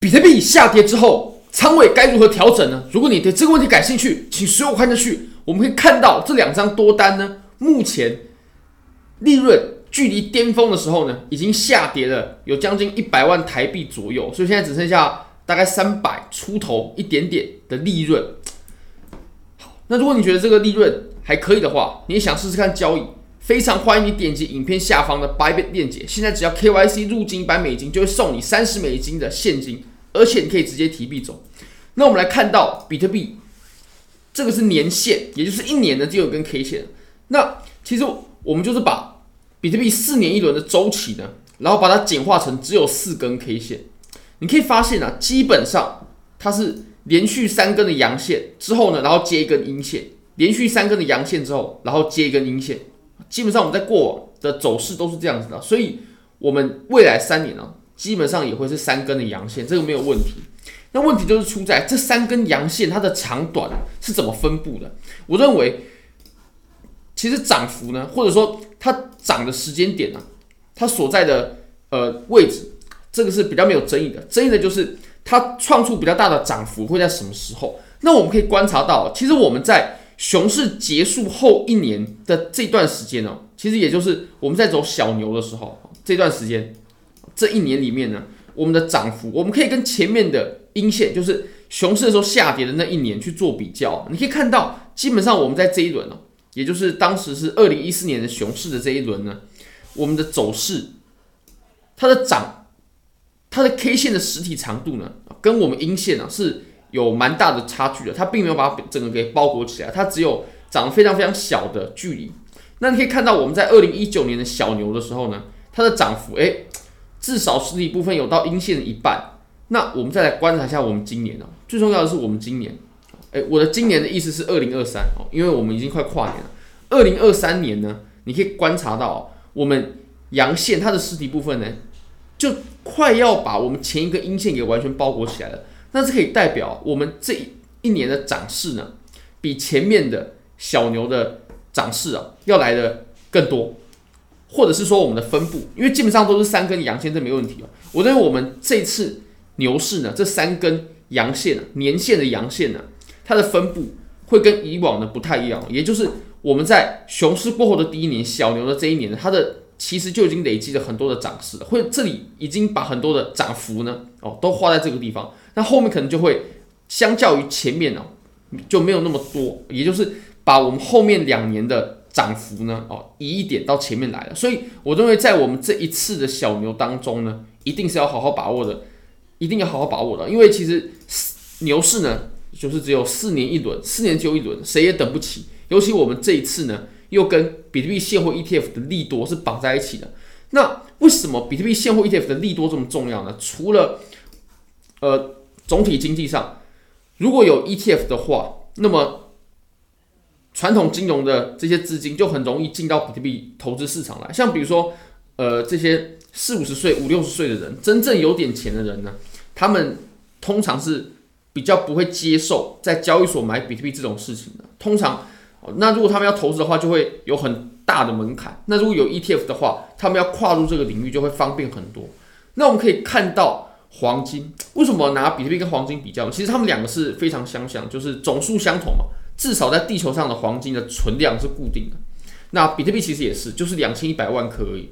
比特币下跌之后，仓位该如何调整呢？如果你对这个问题感兴趣，请随我看下去。我们可以看到这两张多单呢，目前利润距离巅峰的时候呢，已经下跌了有将近一百万台币左右，所以现在只剩下大概三百出头一点点的利润。好，那如果你觉得这个利润还可以的话，你也想试试看交易，非常欢迎你点击影片下方的 Bybit 链接。现在只要 KYC 入金一百美金，就会送你三十美金的现金。而且你可以直接提币走。那我们来看到比特币，这个是年线，也就是一年的就有根 K 线。那其实我们就是把比特币四年一轮的周期呢，然后把它简化成只有四根 K 线。你可以发现啊，基本上它是连续三根的阳线之后呢，然后接一根阴线，连续三根的阳线之后，然后接一根阴线。基本上我们在过往的走势都是这样子的，所以我们未来三年呢。基本上也会是三根的阳线，这个没有问题。那问题就是出在这三根阳线它的长短是怎么分布的？我认为，其实涨幅呢，或者说它涨的时间点呢，它所在的呃位置，这个是比较没有争议的。争议的就是它创出比较大的涨幅会在什么时候？那我们可以观察到，其实我们在熊市结束后一年的这段时间呢，其实也就是我们在走小牛的时候这段时间。这一年里面呢，我们的涨幅，我们可以跟前面的阴线，就是熊市的时候下跌的那一年去做比较。你可以看到，基本上我们在这一轮呢，也就是当时是二零一四年的熊市的这一轮呢，我们的走势，它的涨，它的 K 线的实体长度呢，跟我们阴线呢是有蛮大的差距的。它并没有把整个给包裹起来，它只有涨非常非常小的距离。那你可以看到，我们在二零一九年的小牛的时候呢，它的涨幅，诶。至少实体部分有到阴线的一半，那我们再来观察一下我们今年哦，最重要的是我们今年，诶，我的今年的意思是二零二三哦，因为我们已经快跨年了。二零二三年呢，你可以观察到我们阳线它的实体部分呢，就快要把我们前一个阴线给完全包裹起来了。那这可以代表我们这一年的涨势呢，比前面的小牛的涨势啊要来的更多。或者是说我们的分布，因为基本上都是三根阳线，这没问题。我认为我们这次牛市呢，这三根阳线啊，年线的阳线呢，它的分布会跟以往的不太一样。也就是我们在熊市过后的第一年，小牛的这一年，它的其实就已经累积了很多的涨势了，或者这里已经把很多的涨幅呢，哦，都花在这个地方。那后面可能就会相较于前面呢，就没有那么多，也就是把我们后面两年的。涨幅呢？哦，移一点到前面来了，所以我认为在我们这一次的小牛当中呢，一定是要好好把握的，一定要好好把握的，因为其实牛市呢，就是只有四年一轮，四年就一轮，谁也等不起。尤其我们这一次呢，又跟比特币现货 ETF 的利多是绑在一起的。那为什么比特币现货 ETF 的利多这么重要呢？除了呃总体经济上，如果有 ETF 的话，那么传统金融的这些资金就很容易进到比特币投资市场来，像比如说，呃，这些四五十岁、五六十岁的人，真正有点钱的人呢，他们通常是比较不会接受在交易所买比特币这种事情的。通常，那如果他们要投资的话，就会有很大的门槛。那如果有 ETF 的话，他们要跨入这个领域就会方便很多。那我们可以看到黄金，为什么拿比特币跟黄金比较？其实他们两个是非常相像，就是总数相同嘛。至少在地球上的黄金的存量是固定的，那比特币其实也是，就是两千一百万颗而已。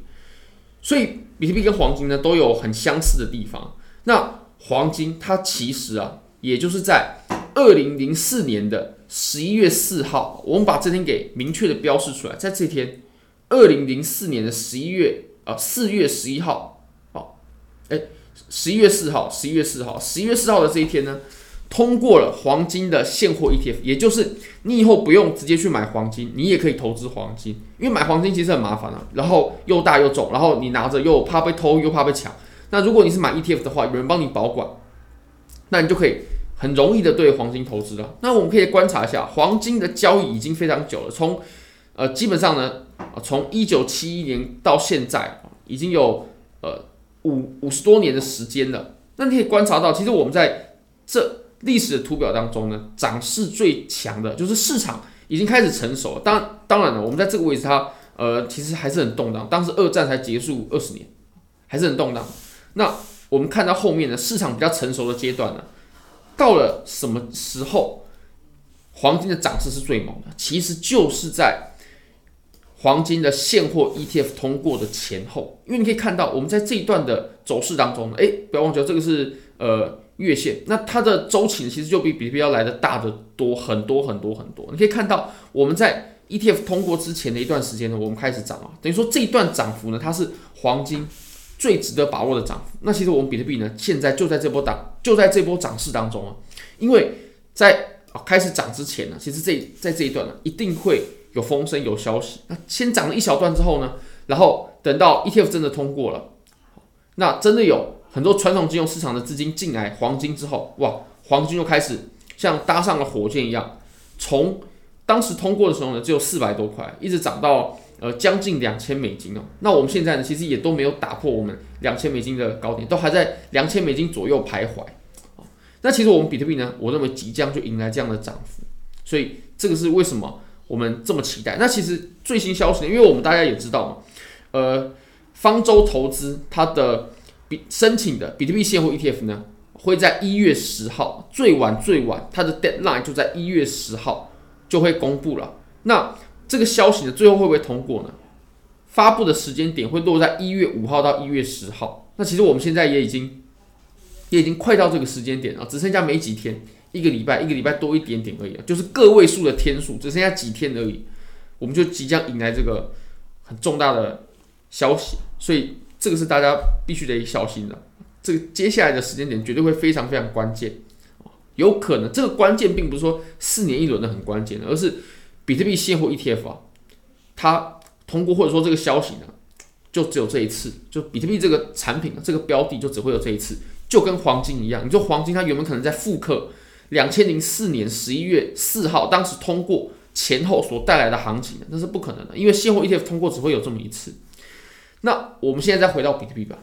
所以比特币跟黄金呢都有很相似的地方。那黄金它其实啊，也就是在二零零四年的十一月四号，我们把这天给明确的标示出来，在这天，二零零四年的十一月啊四月十一号，好，哎，十一月四号，十一月四号，十一月四号的这一天呢。通过了黄金的现货 ETF，也就是你以后不用直接去买黄金，你也可以投资黄金，因为买黄金其实很麻烦啊，然后又大又重，然后你拿着又怕被偷又怕被抢。那如果你是买 ETF 的话，有人帮你保管，那你就可以很容易的对黄金投资了。那我们可以观察一下黄金的交易已经非常久了，从呃基本上呢，从一九七一年到现在已经有呃五五十多年的时间了。那你可以观察到，其实我们在这。历史的图表当中呢，涨势最强的就是市场已经开始成熟了。当当然了，我们在这个位置它呃其实还是很动荡。当时二战才结束二十年，还是很动荡。那我们看到后面呢，市场比较成熟的阶段呢，到了什么时候黄金的涨势是最猛的？其实就是在黄金的现货 ETF 通过的前后，因为你可以看到，我们在这一段的走势当中呢，诶，不要忘记这个是呃月线，那它的周期呢，其实就比比特币要来的大得多很多很多很多。你可以看到我们在 ETF 通过之前的一段时间呢，我们开始涨啊，等于说这一段涨幅呢，它是黄金。最值得把握的涨幅，那其实我们比特币呢，现在就在这波涨，就在这波涨势当中啊。因为在开始涨之前呢，其实这在这一段呢，一定会有风声、有消息。那先涨了一小段之后呢，然后等到 ETF 真的通过了，那真的有很多传统金融市场的资金进来黄金之后，哇，黄金就开始像搭上了火箭一样，从当时通过的时候呢，只有四百多块，一直涨到。呃，将近两千美金哦。那我们现在呢，其实也都没有打破我们两千美金的高点，都还在两千美金左右徘徊。那其实我们比特币呢，我认为即将就迎来这样的涨幅，所以这个是为什么我们这么期待。那其实最新消息，因为我们大家也知道嘛，呃，方舟投资它的比申请的比特币现货 ETF 呢，会在一月十号，最晚最晚它的 deadline 就在一月十号就会公布了。那这个消息呢，最后会不会通过呢？发布的时间点会落在一月五号到一月十号。那其实我们现在也已经，也已经快到这个时间点了，只剩下没几天，一个礼拜，一个礼拜多一点点而已，就是个位数的天数，只剩下几天而已，我们就即将迎来这个很重大的消息。所以这个是大家必须得小心的。这个接下来的时间点绝对会非常非常关键，有可能这个关键并不是说四年一轮的很关键，而是。比特币现货 ETF 啊，它通过或者说这个消息呢，就只有这一次，就比特币这个产品这个标的就只会有这一次，就跟黄金一样。你说黄金它原本可能在复刻两千零四年十一月四号当时通过前后所带来的行情，那是不可能的，因为现货 ETF 通过只会有这么一次。那我们现在再回到比特币吧，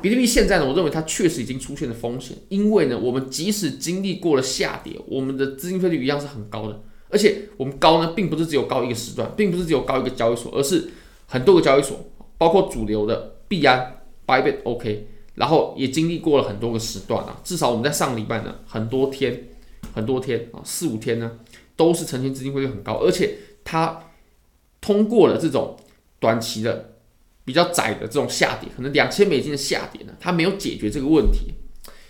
比特币现在呢，我认为它确实已经出现了风险，因为呢，我们即使经历过了下跌，我们的资金费率一样是很高的。而且我们高呢，并不是只有高一个时段，并不是只有高一个交易所，而是很多个交易所，包括主流的币安、Bybit、OK，然后也经历过了很多个时段啊。至少我们在上礼拜呢，很多天、很多天啊，四五天呢，都是呈现资金费率很高，而且它通过了这种短期的比较窄的这种下跌，可能两千美金的下跌呢，它没有解决这个问题。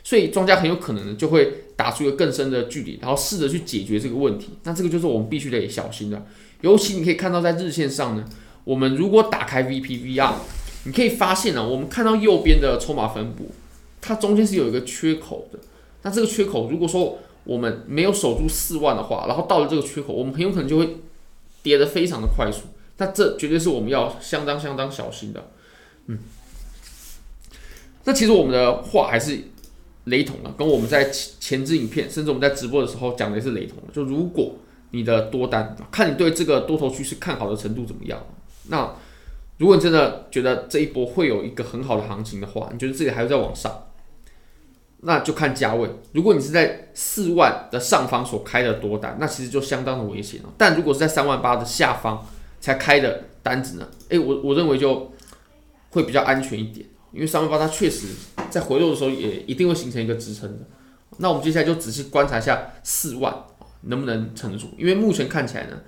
所以庄家很有可能呢，就会打出一个更深的距离，然后试着去解决这个问题。那这个就是我们必须得小心的。尤其你可以看到在日线上呢，我们如果打开 VPVR，你可以发现呢，我们看到右边的筹码分布，它中间是有一个缺口的。那这个缺口如果说我们没有守住四万的话，然后到了这个缺口，我们很有可能就会跌得非常的快速。那这绝对是我们要相当相当小心的。嗯，那其实我们的话还是。雷同了，跟我们在前前支影片，甚至我们在直播的时候讲的也是雷同的。就如果你的多单，看你对这个多头趋势看好的程度怎么样。那如果你真的觉得这一波会有一个很好的行情的话，你觉得自己还会再往上，那就看价位。如果你是在四万的上方所开的多单，那其实就相当的危险了。但如果是在三万八的下方才开的单子呢？诶，我我认为就会比较安全一点。因为三万八它确实在回落的时候也一定会形成一个支撑的，那我们接下来就仔细观察一下四万能不能撑得住。因为目前看起来呢，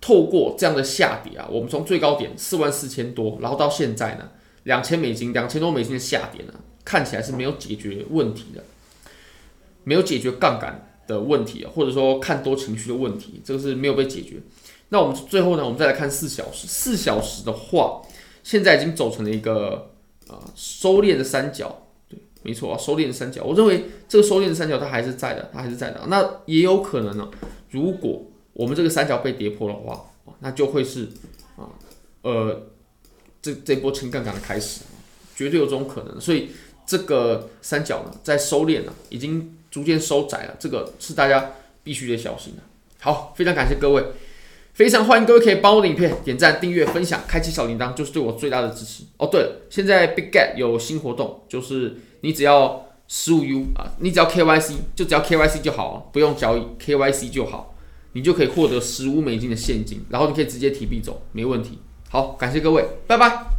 透过这样的下跌啊，我们从最高点四万四千多，然后到现在呢两千美金、两千多美金的下跌呢，看起来是没有解决问题的，没有解决杠杆的问题，或者说看多情绪的问题，这个是没有被解决。那我们最后呢，我们再来看四小时，四小时的话，现在已经走成了一个。啊，收敛的三角，对，没错啊，收敛的三角，我认为这个收敛的三角它还是在的，它还是在的。那也有可能呢，如果我们这个三角被跌破的话，那就会是啊，呃，这这波轻杠杆的开始，绝对有这种可能。所以这个三角呢，在收敛了，已经逐渐收窄了，这个是大家必须得小心的。好，非常感谢各位。非常欢迎各位可以帮我的影片点赞、订阅、分享、开启小铃铛，就是对我最大的支持哦。对了，现在 Big Get 有新活动，就是你只要十五 U 啊，你只要 KYC，就只要 KYC 就好，不用交易，KYC 就好，你就可以获得十五美金的现金，然后你可以直接提币走，没问题。好，感谢各位，拜拜。